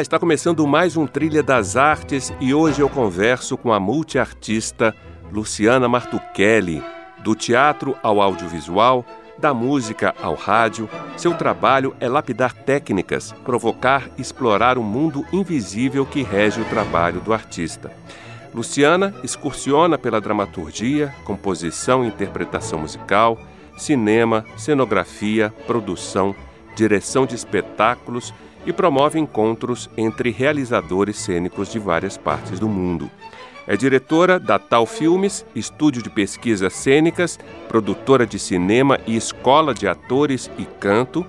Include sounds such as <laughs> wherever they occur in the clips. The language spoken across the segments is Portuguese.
Está começando mais um Trilha das Artes e hoje eu converso com a multiartista Luciana Martuchelli. Do teatro ao audiovisual, da música ao rádio, seu trabalho é lapidar técnicas, provocar e explorar o mundo invisível que rege o trabalho do artista. Luciana excursiona pela dramaturgia, composição e interpretação musical, cinema, cenografia, produção, direção de espetáculos e promove encontros entre realizadores cênicos de várias partes do mundo. É diretora da Tal Filmes, estúdio de pesquisas cênicas, produtora de cinema e escola de atores e canto.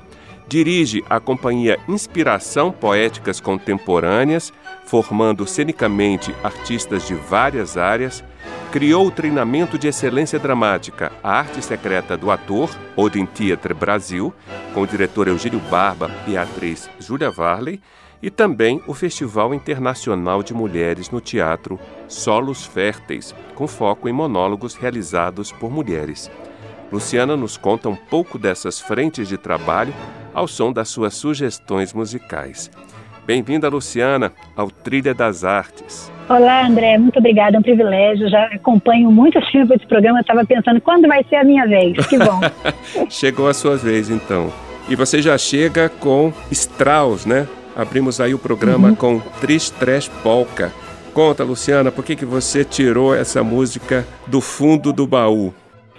Dirige a companhia Inspiração Poéticas Contemporâneas, formando cenicamente artistas de várias áreas criou o treinamento de excelência dramática A Arte Secreta do Ator, Odin Theatre Brasil, com o diretor Eugênio Barba e a atriz Júlia Varley, e também o Festival Internacional de Mulheres no Teatro Solos Férteis, com foco em monólogos realizados por mulheres. Luciana nos conta um pouco dessas frentes de trabalho ao som das suas sugestões musicais. Bem-vinda, Luciana, ao Trilha das Artes. Olá, André, muito obrigada, é um privilégio. Já acompanho muito <laughs> tempo esse programa, estava pensando quando vai ser a minha vez. Que bom. <laughs> Chegou a sua vez, então. E você já chega com Strauss, né? Abrimos aí o programa uhum. com Tristress Polka. Conta, Luciana, por que, que você tirou essa música do fundo do baú?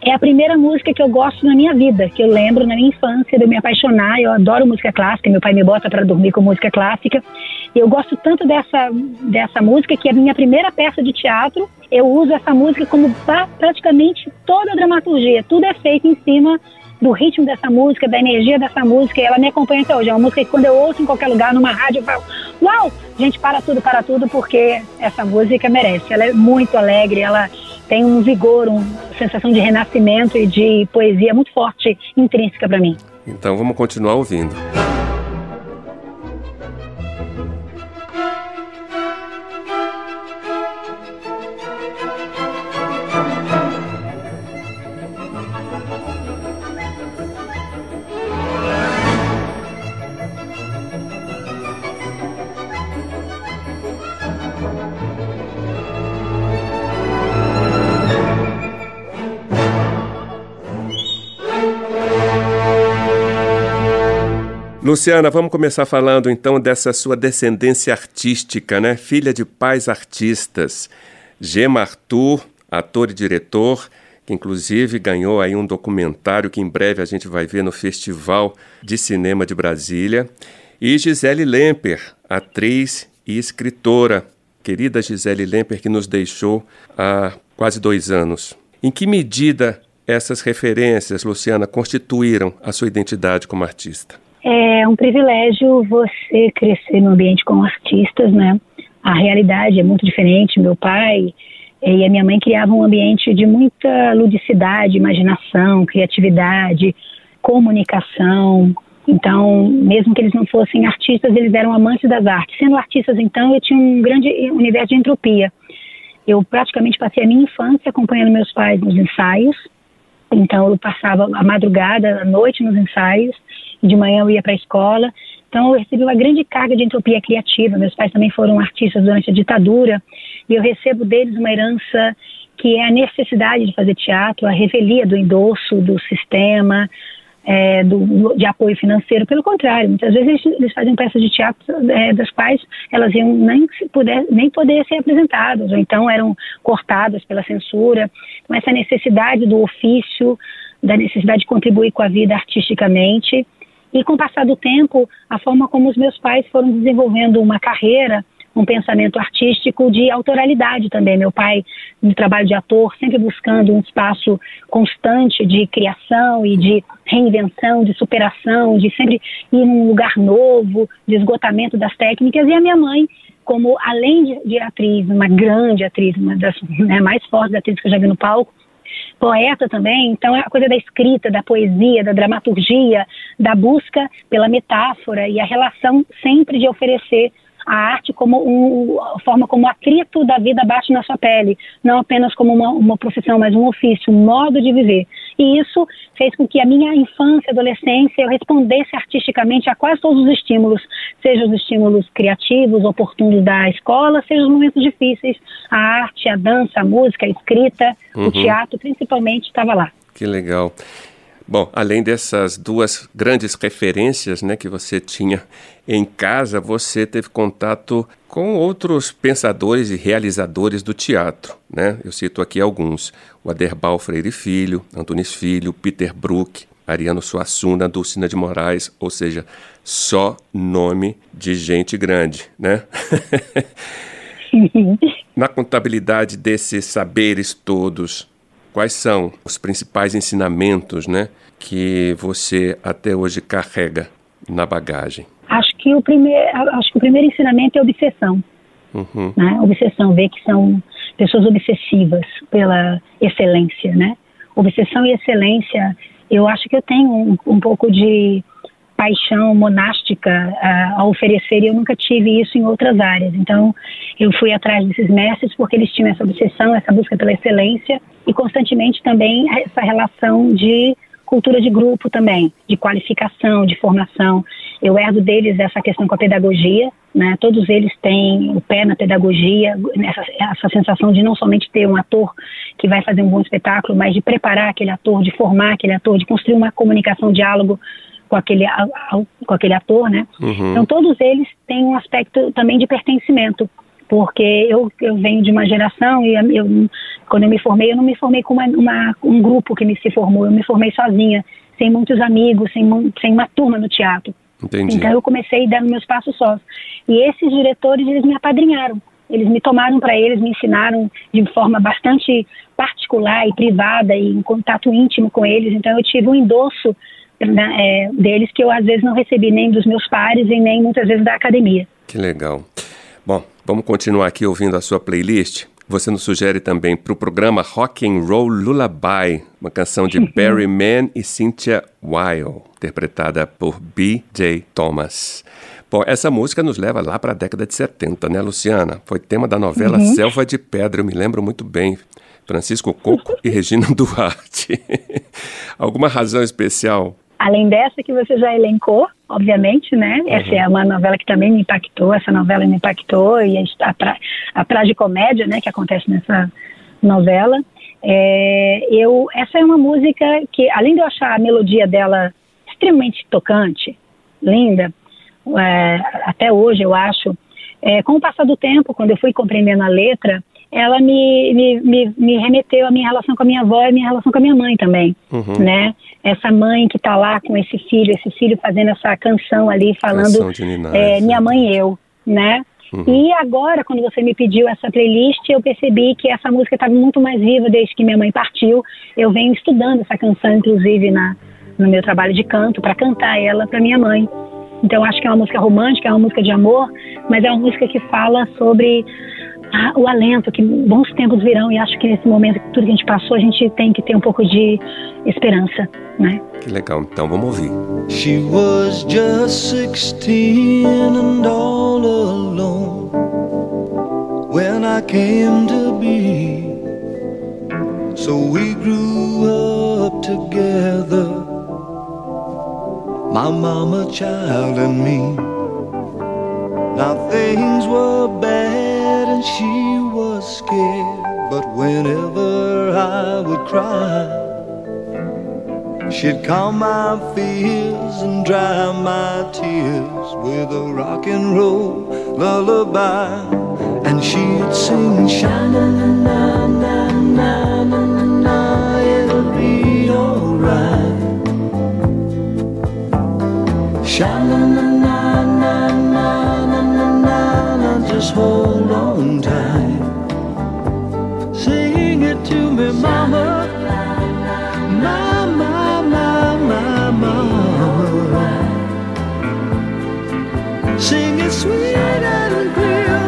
É a primeira música que eu gosto na minha vida, que eu lembro na minha infância de eu me apaixonar. Eu adoro música clássica, meu pai me bota para dormir com música clássica. Eu gosto tanto dessa, dessa música que é a minha primeira peça de teatro. Eu uso essa música como pra, praticamente toda a dramaturgia. Tudo é feito em cima do ritmo dessa música, da energia dessa música, e ela me acompanha até hoje. É uma música que quando eu ouço em qualquer lugar, numa rádio, eu falo, uau! Gente, para tudo, para tudo, porque essa música merece. Ela é muito alegre, ela tem um vigor, uma sensação de renascimento e de poesia muito forte, intrínseca para mim. Então vamos continuar ouvindo. Luciana, vamos começar falando então dessa sua descendência artística, né? Filha de pais artistas. Gema Arthur, ator e diretor, que inclusive ganhou aí um documentário que em breve a gente vai ver no Festival de Cinema de Brasília. E Gisele Lemper, atriz e escritora. Querida Gisele Lemper, que nos deixou há quase dois anos. Em que medida essas referências, Luciana, constituíram a sua identidade como artista? É um privilégio você crescer no ambiente com artistas, né? A realidade é muito diferente. Meu pai e a minha mãe criavam um ambiente de muita ludicidade, imaginação, criatividade, comunicação. Então, mesmo que eles não fossem artistas, eles eram amantes das artes. Sendo artistas, então, eu tinha um grande universo de entropia. Eu praticamente passei a minha infância acompanhando meus pais nos ensaios. Então, eu passava a madrugada, a noite nos ensaios de manhã eu ia para a escola. Então eu recebi uma grande carga de entropia criativa. Meus pais também foram artistas durante a ditadura e eu recebo deles uma herança que é a necessidade de fazer teatro, a revelia do endosso do sistema, é, do, de apoio financeiro. Pelo contrário, muitas vezes eles, eles fazem peças de teatro é, das quais elas iam nem, puder, nem poder ser apresentadas, ou então eram cortadas pela censura. Com essa necessidade do ofício, da necessidade de contribuir com a vida artisticamente. E com o passar do tempo, a forma como os meus pais foram desenvolvendo uma carreira um pensamento artístico de autoralidade também. Meu pai, no trabalho de ator, sempre buscando um espaço constante de criação e de reinvenção, de superação, de sempre ir num lugar novo, de esgotamento das técnicas. E a minha mãe, como além de, atriz, uma grande atriz, uma das né, mais fortes atrizes que eu já vi no palco, poeta também, então é a coisa da escrita, da poesia, da dramaturgia, da busca pela metáfora e a relação sempre de oferecer a arte como um, a forma como o atrito da vida bate na sua pele, não apenas como uma, uma profissão, mas um ofício, um modo de viver. E isso fez com que a minha infância, adolescência, eu respondesse artisticamente a quase todos os estímulos, seja os estímulos criativos, oportunos da escola, seja os momentos difíceis, a arte, a dança, a música, a escrita, uhum. o teatro, principalmente, estava lá. Que legal. Bom, além dessas duas grandes referências né, que você tinha em casa, você teve contato com outros pensadores e realizadores do teatro. Né? Eu cito aqui alguns: o Aderbal Freire Filho, Antunes Filho, Peter Brook, Ariano Suassuna, Dulcina de Moraes, ou seja, só nome de gente grande, né? <laughs> Na contabilidade desses saberes todos, quais são os principais ensinamentos, né, que você até hoje carrega na bagagem? Acho que o primeiro, acho que o primeiro ensinamento é obsessão. Uhum. Né? Obsessão, ver que são pessoas obsessivas pela excelência, né? Obsessão e excelência, eu acho que eu tenho um, um pouco de paixão monástica a, a, oferecer e eu nunca tive isso em outras áreas. Então, eu fui atrás desses mestres porque eles tinham essa obsessão, essa busca pela excelência e constantemente também essa relação de cultura de grupo também, de qualificação, de formação. Eu herdo deles essa questão com a pedagogia, né? Todos eles têm o pé na pedagogia, essa, essa sensação de não somente ter um ator que vai fazer um bom espetáculo, mas de preparar aquele ator, de formar aquele ator, de construir uma comunicação, um diálogo com aquele, com aquele ator, né? Uhum. Então todos eles têm um aspecto também de pertencimento, porque eu, eu venho de uma geração e eu, quando eu me formei, eu não me formei com uma, uma, um grupo que me se formou, eu me formei sozinha, sem muitos amigos, sem, sem uma turma no teatro. Entendi. Então eu comecei dando meus passos sós. E esses diretores, eles me apadrinharam. Eles me tomaram para eles, me ensinaram de forma bastante particular e privada e em contato íntimo com eles. Então eu tive um endosso né, é, deles que eu às vezes não recebi nem dos meus pares e nem muitas vezes da academia. Que legal. Bom, vamos continuar aqui ouvindo a sua playlist. Você nos sugere também para o programa Rock and Roll Lullaby, uma canção de <laughs> Barry Mann e Cynthia Weil, interpretada por B.J. Thomas. Bom, essa música nos leva lá para a década de 70, né, Luciana? Foi tema da novela uhum. Selva de Pedra, eu me lembro muito bem. Francisco Coco e Regina <laughs> Duarte. Alguma razão especial Além dessa que você já elencou, obviamente, né? Uhum. Essa é uma novela que também me impactou, essa novela me impactou, e a, tra a tragicomédia, né, que acontece nessa novela. É, eu, essa é uma música que, além de eu achar a melodia dela extremamente tocante, linda, é, até hoje eu acho, é, com o passar do tempo, quando eu fui compreendendo a letra, ela me, me, me, me, remeteu à minha relação com a minha avó e a minha relação com a minha mãe também, uhum. né? Essa mãe que está lá com esse filho, esse filho fazendo essa canção ali, falando é, minha mãe e eu, né? Uhum. E agora, quando você me pediu essa playlist, eu percebi que essa música estava muito mais viva desde que minha mãe partiu. Eu venho estudando essa canção, inclusive, na, no meu trabalho de canto, para cantar ela para minha mãe. Então, acho que é uma música romântica, é uma música de amor, mas é uma música que fala sobre o alento, que bons tempos virão e acho que nesse momento, tudo que a gente passou, a gente tem que ter um pouco de esperança, né? Que legal, então vamos ouvir. She was just 16 and all alone when I came to be. So we grew up together, my mama, child, and me. Now things were bad and she was scared. But whenever I would cry, she'd calm my fears and dry my tears with a rock and roll lullaby. And she'd sing, Shine, na, na, na, na, na, na, na, it'll be alright. Shine, na, na, na, na, na, na, na, just hold long time. Sing it to me, mama. Mama, mama, mama. Sing it sweet and clear.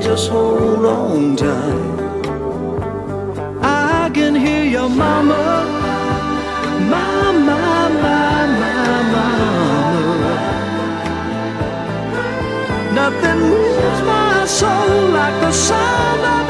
Just hold on tight. I can hear your mama, mama, mama. Nothing moves my soul like the sound of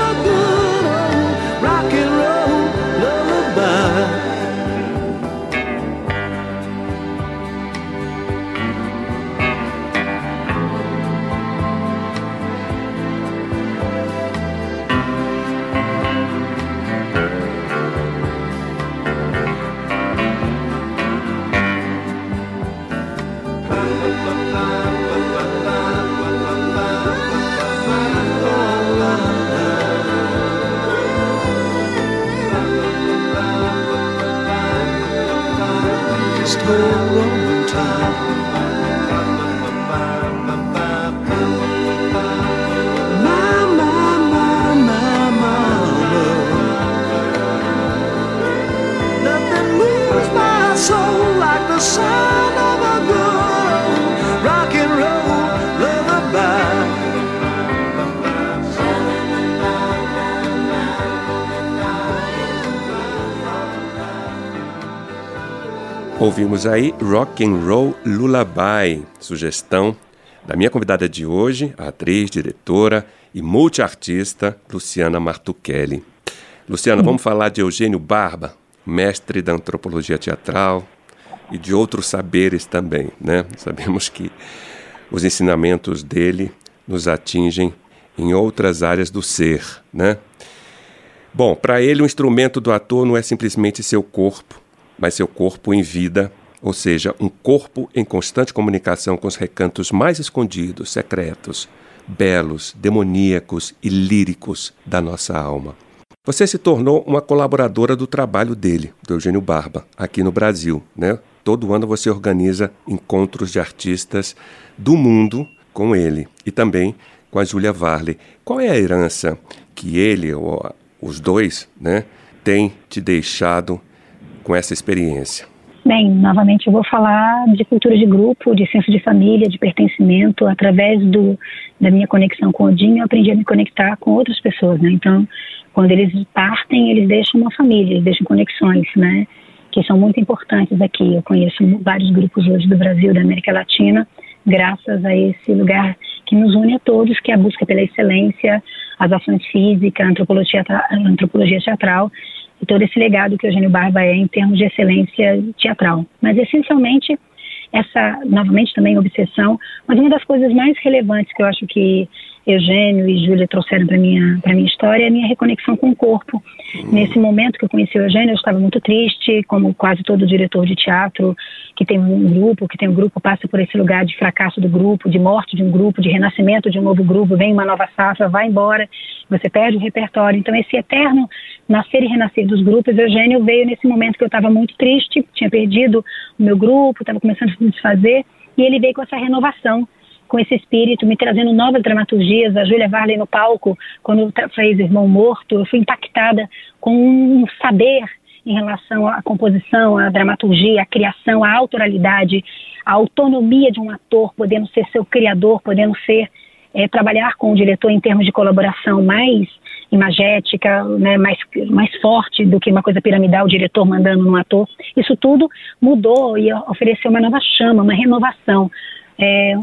Roman time. Ouvimos aí Rock and Roll Lullaby, sugestão da minha convidada de hoje, atriz, diretora e multiartista Luciana Martuchelli. Luciana, vamos falar de Eugênio Barba, mestre da antropologia teatral e de outros saberes também, né? <laughs> Sabemos que os ensinamentos dele nos atingem em outras áreas do ser, né? Bom, para ele o instrumento do ator não é simplesmente seu corpo, mas seu corpo em vida, ou seja, um corpo em constante comunicação com os recantos mais escondidos, secretos, belos, demoníacos e líricos da nossa alma. Você se tornou uma colaboradora do trabalho dele, do Eugênio Barba, aqui no Brasil, né? Todo ano você organiza encontros de artistas do mundo com ele e também com a Julia Varley. Qual é a herança que ele ou os dois, né, têm te deixado com essa experiência? Bem, novamente eu vou falar de cultura de grupo, de senso de família, de pertencimento. Através do, da minha conexão com o Dinho, eu aprendi a me conectar com outras pessoas, né? Então, quando eles partem, eles deixam uma família, eles deixam conexões, né? Que são muito importantes aqui. Eu conheço vários grupos hoje do Brasil, da América Latina, graças a esse lugar que nos une a todos, que é a busca pela excelência, as ações físicas, a antropologia, a antropologia teatral e todo esse legado que o Eugênio Barba é em termos de excelência teatral. Mas, essencialmente, essa, novamente, também obsessão, mas uma das coisas mais relevantes que eu acho que Eugênio e Júlia trouxeram para minha para minha história é a minha reconexão com o corpo. Uhum. Nesse momento que eu conheci o Eugênio, eu estava muito triste, como quase todo diretor de teatro que tem um grupo, que tem um grupo, passa por esse lugar de fracasso do grupo, de morte de um grupo, de renascimento de um novo grupo, vem uma nova safra, vai embora, você perde o repertório. Então, esse eterno nascer e renascer dos grupos, Eugênio veio nesse momento que eu estava muito triste, tinha perdido o meu grupo, estava começando a se desfazer, e ele veio com essa renovação com esse espírito, me trazendo novas dramaturgias. A Júlia Varley no palco, quando fez Irmão Morto, eu fui impactada com um saber em relação à composição, à dramaturgia, à criação, à autoralidade, à autonomia de um ator, podendo ser seu criador, podendo ser é, trabalhar com o diretor em termos de colaboração mais imagética, né, mais, mais forte do que uma coisa piramidal, o diretor mandando no ator. Isso tudo mudou e ofereceu uma nova chama, uma renovação é,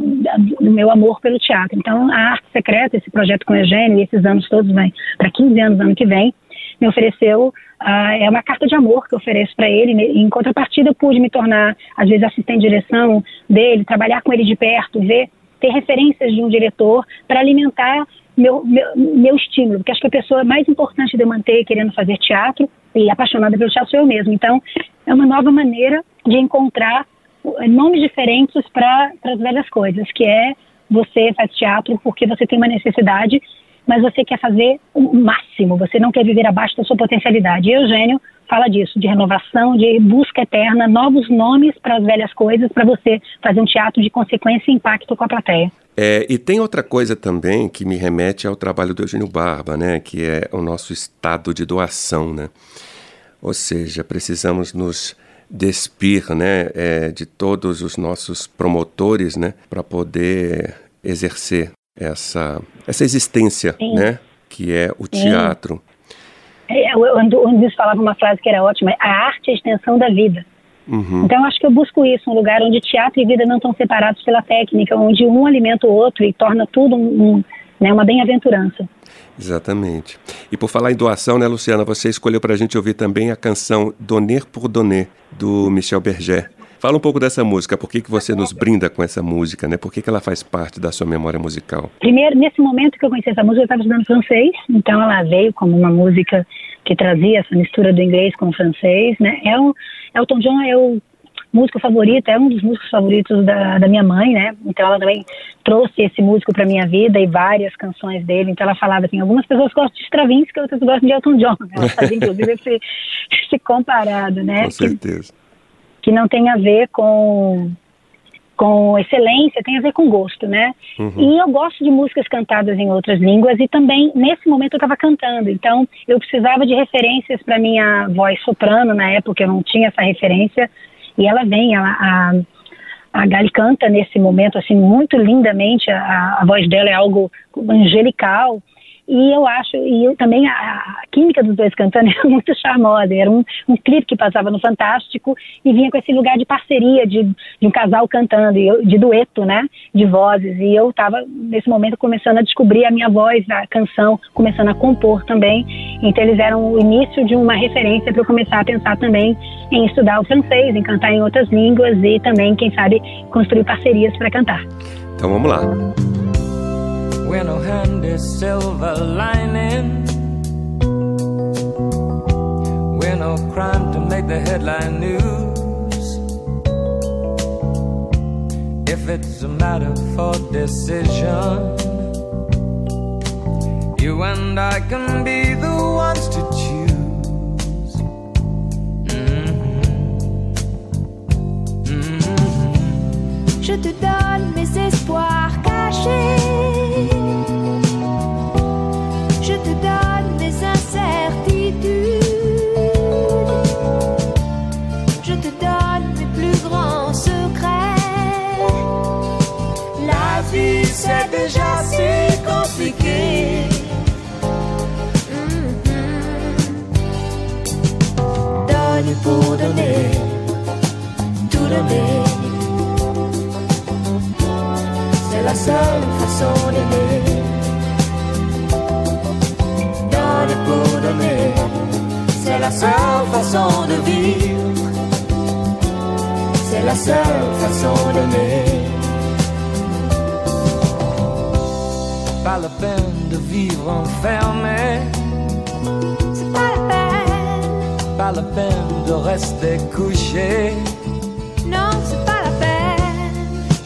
do meu amor pelo teatro. Então, a Arte Secreta, esse projeto com o Eugênio, esses anos todos, vem para 15 anos ano que vem, me ofereceu, uh, é uma carta de amor que eu ofereço para ele. Em contrapartida, eu pude me tornar, às vezes, assistente de direção dele, trabalhar com ele de perto, ver, ter referências de um diretor para alimentar meu, meu, meu estímulo, porque acho que a pessoa mais importante de eu manter querendo fazer teatro e apaixonada pelo teatro sou eu mesmo. Então, é uma nova maneira de encontrar nomes diferentes para as velhas coisas, que é você faz teatro porque você tem uma necessidade, mas você quer fazer o máximo, você não quer viver abaixo da sua potencialidade. E Eugênio fala disso, de renovação, de busca eterna, novos nomes para as velhas coisas, para você fazer um teatro de consequência e impacto com a plateia. É, e tem outra coisa também que me remete ao trabalho do Eugênio Barba, né, que é o nosso estado de doação, né? Ou seja, precisamos nos despir, né, é, de todos os nossos promotores, né, para poder exercer essa essa existência, Sim. né, que é o teatro. É, o Andes falava uma frase que era ótima: a arte é a extensão da vida. Uhum. Então, acho que eu busco isso, um lugar onde teatro e vida não estão separados pela técnica, onde um alimenta o outro e torna tudo um, um, né, uma bem-aventurança. Exatamente. E por falar em doação, né, Luciana, você escolheu para a gente ouvir também a canção Donner por Donner, do Michel Berger. Fala um pouco dessa música, por que, que você nos brinda com essa música, né? Por que, que ela faz parte da sua memória musical? Primeiro, nesse momento que eu conheci essa música, eu estava estudando francês, então ela veio como uma música que trazia essa mistura do inglês com o francês, né? É o Elton John é o músico favorito, é um dos músicos favoritos da, da minha mãe, né? Então ela também trouxe esse músico para minha vida e várias canções dele. Então ela falava assim, algumas pessoas gostam de Stravinsky, outras gostam de Elton John. Ela fazia inclusive esse, <laughs> esse comparado, né? Com certeza. Que, que não tem a ver com com excelência, tem a ver com gosto, né? Uhum. E eu gosto de músicas cantadas em outras línguas e também nesse momento eu estava cantando, então eu precisava de referências para minha voz soprano na época eu não tinha essa referência e ela vem, ela, a a Gali canta nesse momento assim muito lindamente, a, a voz dela é algo angelical e eu acho, e eu, também a, a, química dos dois cantando <laughs> era muito charmosa. Era um, um clipe que passava no Fantástico e vinha com esse lugar de parceria, de, de um casal cantando, eu, de dueto, né? De vozes. E eu estava, nesse momento, começando a descobrir a minha voz, a canção, começando a compor também. Então, eles eram o início de uma referência para eu começar a pensar também em estudar o francês, em cantar em outras línguas e também, quem sabe, construir parcerias para cantar. Então, vamos lá. Wear no handy silver lining. We're no crime to make the headline news. If it's a matter for decision, you and I can be the ones to choose. Mm-hmm. Mm-hmm. Je te c'est la seule façon de vivre. C'est la seule façon d'aimer. Pas la peine de vivre enfermé pas la peine de rester couché.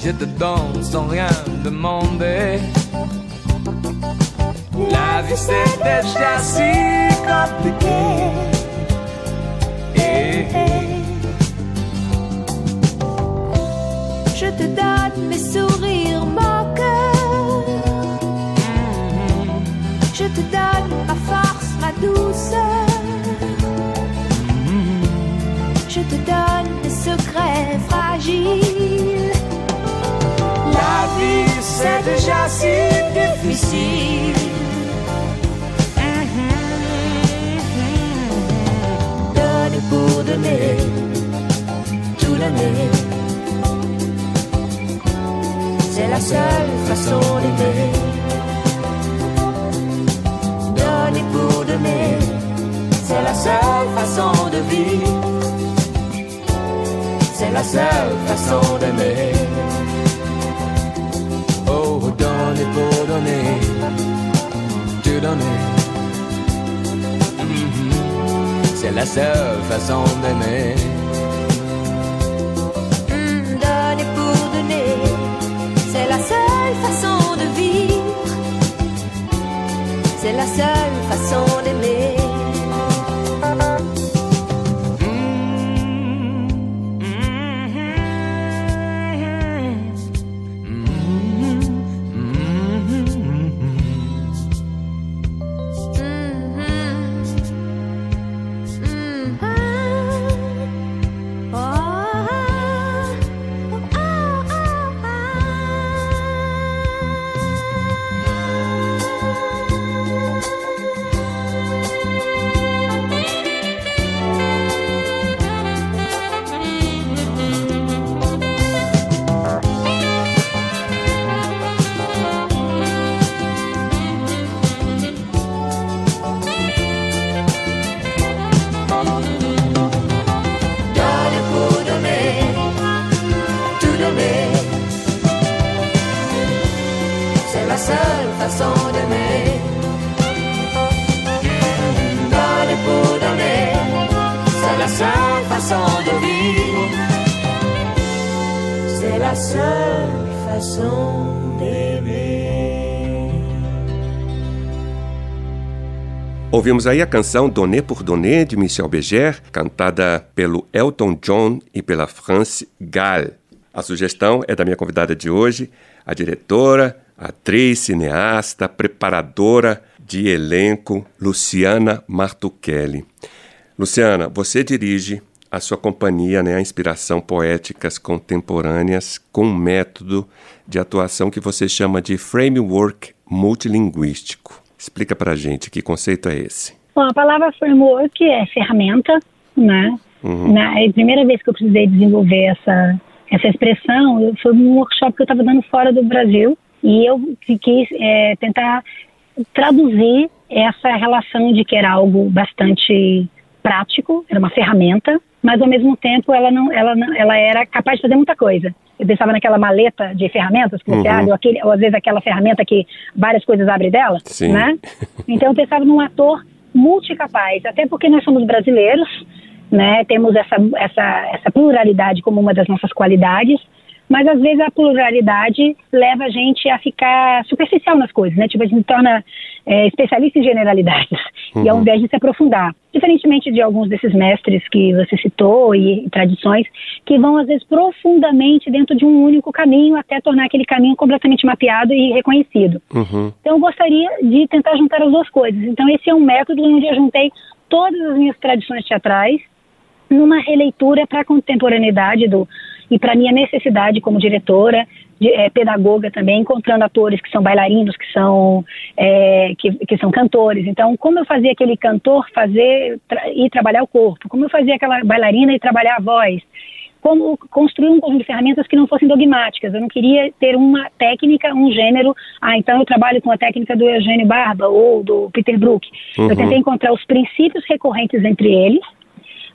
Je te donne sans rien demander. La vie c'est déjà si compliqué. Eh, eh. Je te donne mes sourires, mon cœur. Je te donne ma force, ma douceur. je te donne des secrets fragiles. La vie c'est déjà si difficile. Donner pour donner, tout donner. C'est la seule façon d'aimer. Donner pour donner, c'est la seule façon de vivre. C'est la seule façon d'aimer. Mhm. C'est la seule façon d'aimer. Hmm, donner pour donner, c'est la seule façon de vivre. C'est la seule façon d'aimer. Ouvimos aí a canção Donné pour Donné, de Michel Berger, cantada pelo Elton John e pela France Gall. A sugestão é da minha convidada de hoje, a diretora, atriz, cineasta, preparadora de elenco, Luciana Martuchelli. Luciana, você dirige a sua companhia, né, a Inspiração Poéticas Contemporâneas, com um método de atuação que você chama de framework multilinguístico. Explica pra gente que conceito é esse. Bom, a palavra framework é ferramenta, né? Na é a primeira vez que eu precisei desenvolver essa, essa expressão eu- foi num workshop que eu estava dando fora do Brasil e eu quis é, tentar traduzir essa relação de que era algo bastante prático, era uma ferramenta, mas ao mesmo tempo ela não, ela não, ela era capaz de fazer muita coisa. Eu pensava naquela maleta de ferramentas que você Uhum. abre, ou, aquele, ou às vezes aquela ferramenta que várias coisas abrem dela, Sim. né? <laughs> Então eu pensava num ator multicapaz, até porque nós somos brasileiros, né? Temos essa, essa, essa pluralidade como uma das nossas qualidades, mas às vezes a pluralidade leva a gente a ficar superficial nas coisas, né? Tipo, a gente se torna é, especialista em generalidades, <laughs> e ao invés de se aprofundar. Diferentemente de alguns desses mestres que você citou e, e tradições, que vão às vezes profundamente dentro de um único caminho até tornar aquele caminho completamente mapeado e reconhecido. Uhum. Então, eu gostaria de tentar juntar as duas coisas. Então, esse é um método onde eu juntei todas as minhas tradições teatrais numa releitura para a contemporaneidade do e para minha necessidade como diretora, de, eh, pedagoga também, encontrando atores que são bailarinos, que são eh, que, que são cantores. Então, como eu fazia aquele cantor fazer tra e trabalhar o corpo, como eu fazia aquela bailarina e trabalhar a voz, como construir um conjunto de ferramentas que não fossem dogmáticas. Eu não queria ter uma técnica, um gênero. Ah, então eu trabalho com a técnica do Eugênio Barba ou do Peter Brook. Uhum. Eu tentei encontrar os princípios recorrentes entre eles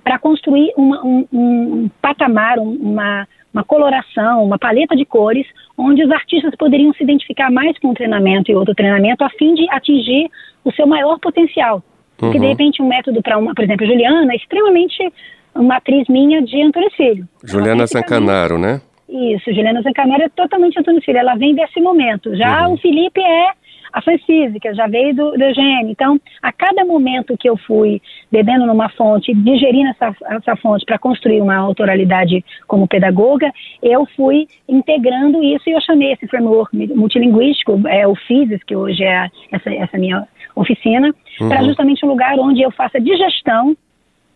para construir uma, um, um patamar, um, uma, uma coloração, uma paleta de cores, onde os artistas poderiam se identificar mais com um treinamento e outro treinamento, a fim de atingir o seu maior potencial. Porque, de repente, um método para uma, por exemplo, Juliana, é extremamente uma atriz minha de Antônio Filho. Juliana Zancanaro, né? isso, Juliana Zancanaro é totalmente Antônio Filho, ela vem desse momento. Já Uhum. o Felipe é a fã física, já veio do, do Eugênio. Então, a cada momento que eu fui bebendo numa fonte, digerindo essa, essa fonte para construir uma autoralidade como pedagoga, eu fui integrando isso e eu chamei esse framework multilinguístico, é o FISIS, que hoje é essa, essa minha oficina, para justamente um lugar onde eu faça digestão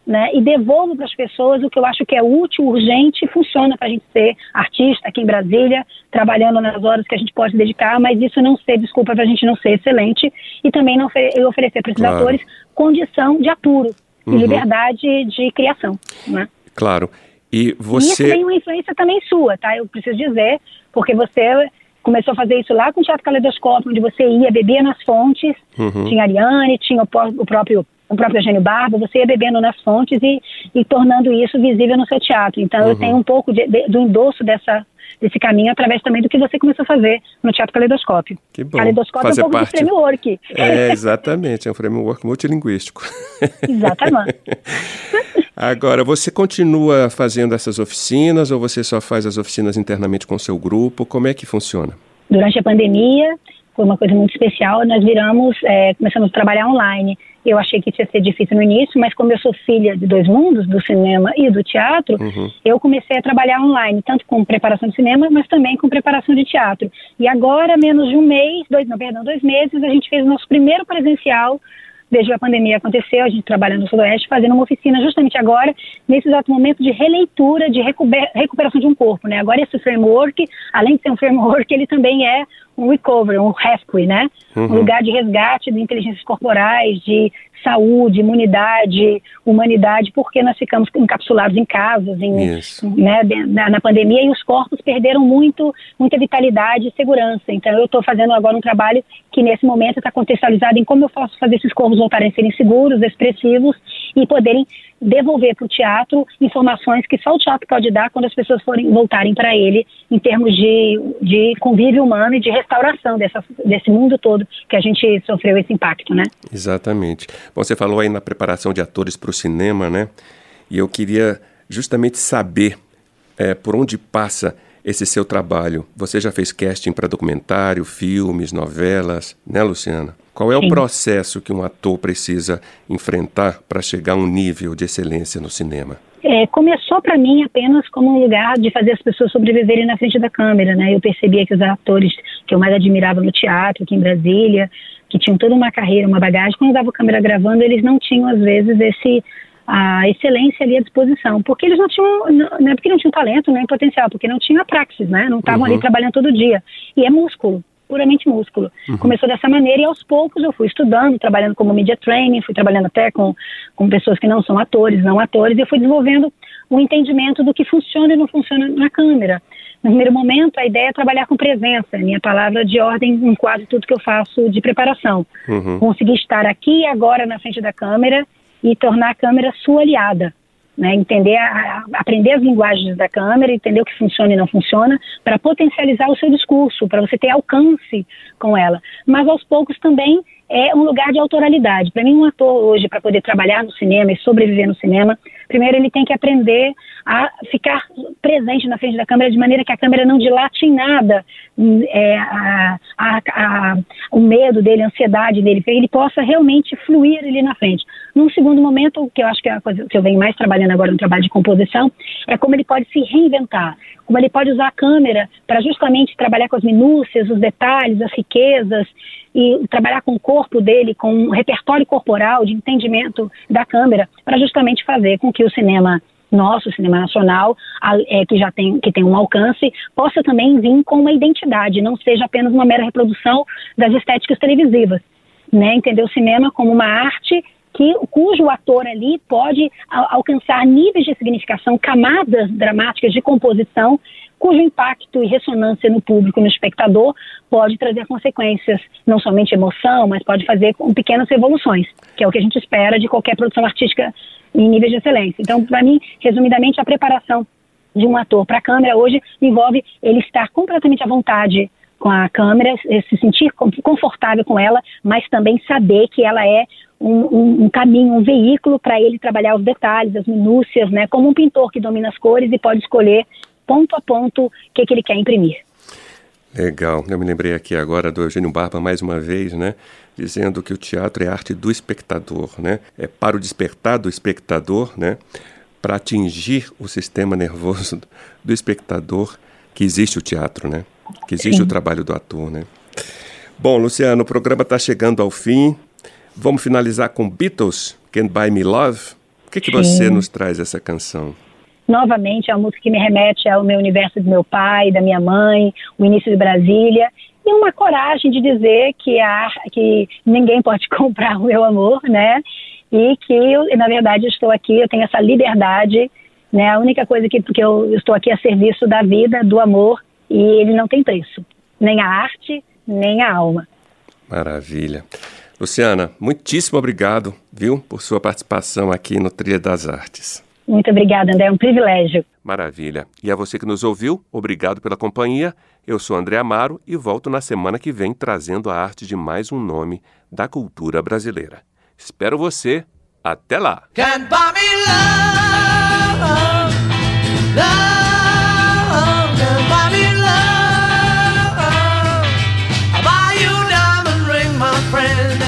né, e devolvo para as pessoas o que eu acho que é útil, urgente e funciona para a gente ser artista aqui em Brasília, trabalhando nas horas que a gente pode dedicar, mas isso não ser desculpa para a gente não ser excelente e também não eu oferecer para esses claro. atores condição de apuro uhum. e liberdade de criação. Né? Claro. E você. E isso tem uma influência também sua, tá? Eu preciso dizer, porque você começou a fazer isso lá com o Teatro Caleidoscópio, onde você ia, bebia nas fontes, uhum. tinha a Ariane, tinha o, o próprio o próprio Eugênio Barba, você ia bebendo nas fontes e, e tornando isso visível no seu teatro. Então uhum. eu tenho um pouco de, de, do endosso dessa, desse caminho através também do que você começou a fazer no Teatro Caleidoscópio. Que bom. Caleidoscópio fazer é um pouco parte... do framework. É, exatamente, é um framework multilinguístico. <laughs> Exatamente. <laughs> Agora, você continua fazendo essas oficinas ou você só faz as oficinas internamente com o seu grupo? Como é que funciona? Durante a pandemia, foi uma coisa muito especial, nós viramos, é, começamos a trabalhar online. Eu achei que ia ser difícil no início, mas como eu sou filha de dois mundos, do cinema e do teatro, uhum. eu comecei a trabalhar online, tanto com preparação de cinema, mas também com preparação de teatro. E agora, menos de um mês, dois, não, perdão, dois meses, a gente fez o nosso primeiro presencial desde a pandemia aconteceu, a gente trabalha no Sudoeste, fazendo uma oficina justamente agora, nesse exato momento de releitura, de recuperação de um corpo, né? Agora esse framework, além de ser um framework, <laughs> ele também é um recovery, um rescue, né? Uhum. Um lugar de resgate de inteligências corporais, de saúde, imunidade, humanidade, porque nós ficamos encapsulados em casas, em, né, na, na, pandemia, e os corpos perderam muito, muita vitalidade e segurança. Então, eu estou fazendo agora um trabalho que, nesse momento, está contextualizado em como eu posso fazer esses corpos voltarem a serem seguros, expressivos e poderem devolver para o teatro informações que só o teatro pode dar quando as pessoas forem voltarem para ele em termos de, de convívio humano e de restauração dessa, desse mundo todo que a gente sofreu esse impacto, né? Exatamente. Você falou aí na preparação de atores para o cinema, né? E eu queria justamente saber é, por onde passa esse seu trabalho. Você já fez casting para documentário, filmes, novelas, né, Luciana? Qual é Sim. o processo que um ator precisa enfrentar para chegar a um nível de excelência no cinema? É, começou para mim apenas como um lugar de fazer as pessoas sobreviverem na frente da câmera, né? Eu percebia que os atores que eu mais admirava no teatro, aqui em Brasília, que tinham toda uma carreira, uma bagagem, quando dava a câmera gravando, eles não tinham às vezes esse a excelência ali à disposição, porque eles não tinham, não é porque não tinham talento nem potencial, porque não tinham a praxis, né? Não estavam uhum. ali trabalhando todo dia. E é músculo puramente músculo. Uhum. Começou dessa maneira e aos poucos eu fui estudando, trabalhando como media training, fui trabalhando até com, com pessoas que não são atores, não atores, e eu fui desenvolvendo um entendimento do que funciona e não funciona na câmera. No primeiro momento, a ideia é trabalhar com presença, minha palavra de ordem em quase tudo que eu faço de preparação. Uhum. Conseguir estar aqui e agora na frente da câmera e tornar a câmera sua aliada. Né, entender, a, aprender as linguagens da câmera, entender o que funciona e não funciona, para potencializar o seu discurso, para você ter alcance com ela. Mas aos poucos também é um lugar de autoralidade. Para mim, um ator hoje, para poder trabalhar no cinema e sobreviver no cinema, primeiro ele tem que aprender a ficar presente na frente da câmera de maneira que a câmera não dilate em nada é, a, a, a, o medo dele, a ansiedade dele, para ele possa realmente fluir ali na frente. Num segundo momento, que eu acho que é a coisa que eu venho mais trabalhando agora no trabalho de composição, é como ele pode se reinventar, como ele pode usar a câmera para justamente trabalhar com as minúcias, os detalhes, as riquezas, e trabalhar com o corpo dele, com um repertório corporal de entendimento da câmera, para justamente fazer com que o cinema nosso cinema nacional, é, que já tem, que tem um alcance, possa também vir com uma identidade, não seja apenas uma mera reprodução das estéticas televisivas. Né? Entender o cinema como uma arte que, cujo ator ali pode alcançar níveis de significação, camadas dramáticas de composição, cujo impacto e ressonância no público, no espectador, pode trazer consequências, não somente emoção, mas pode fazer com pequenas revoluções, que é o que a gente espera de qualquer produção artística em níveis de excelência. Então, para mim, resumidamente, a preparação de um ator para a câmera hoje envolve ele estar completamente à vontade com a câmera, se sentir confortável com ela, mas também saber que ela é um, um, caminho, um veículo para ele trabalhar os detalhes, as minúcias, né? Como um pintor que domina as cores e pode escolher ponto a ponto o que, que ele quer imprimir. Legal. Eu me lembrei aqui agora do Eugênio Barba mais uma vez, né? Dizendo que o teatro é arte do espectador, né? É para o despertar do espectador, né? Para atingir o sistema nervoso do espectador que existe o teatro, né? Que existe Sim. o trabalho do ator, né? Bom, Luciano, o programa está chegando ao fim. Vamos finalizar com Beatles, Can't Buy Me Love. que, que você nos traz essa canção? Novamente, é uma música que me remete ao meu universo do meu pai, da minha mãe, o início de Brasília, e uma coragem de dizer que, a, que ninguém pode <laughs> comprar o meu amor, né? E que, eu, na verdade, estou aqui, eu tenho essa liberdade, né? A única coisa que, porque eu estou aqui a serviço da vida, do amor, e ele não tem preço, nem a arte, nem a alma. Maravilha. Luciana, muitíssimo obrigado, viu, por sua participação aqui no Trilha das Artes. Muito obrigada, André, é um privilégio. Maravilha. E a você que nos ouviu, obrigado pela companhia. Eu sou André Amaro e volto na semana que vem trazendo a arte de mais um nome da cultura brasileira. Espero você. Até lá! Friend,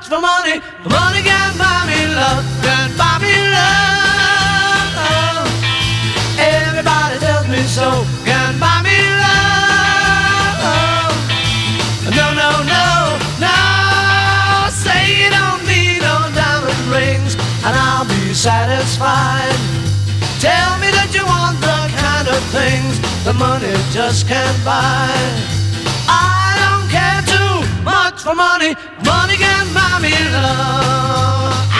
Much for money, but money can buy me love, can buy me love. Everybody tells me so, can buy me love. No, no, no, no. Say you don't need no diamond rings, and I'll be satisfied. Tell me that you want the kind of things that money just can't buy. I for money, money can buy me love.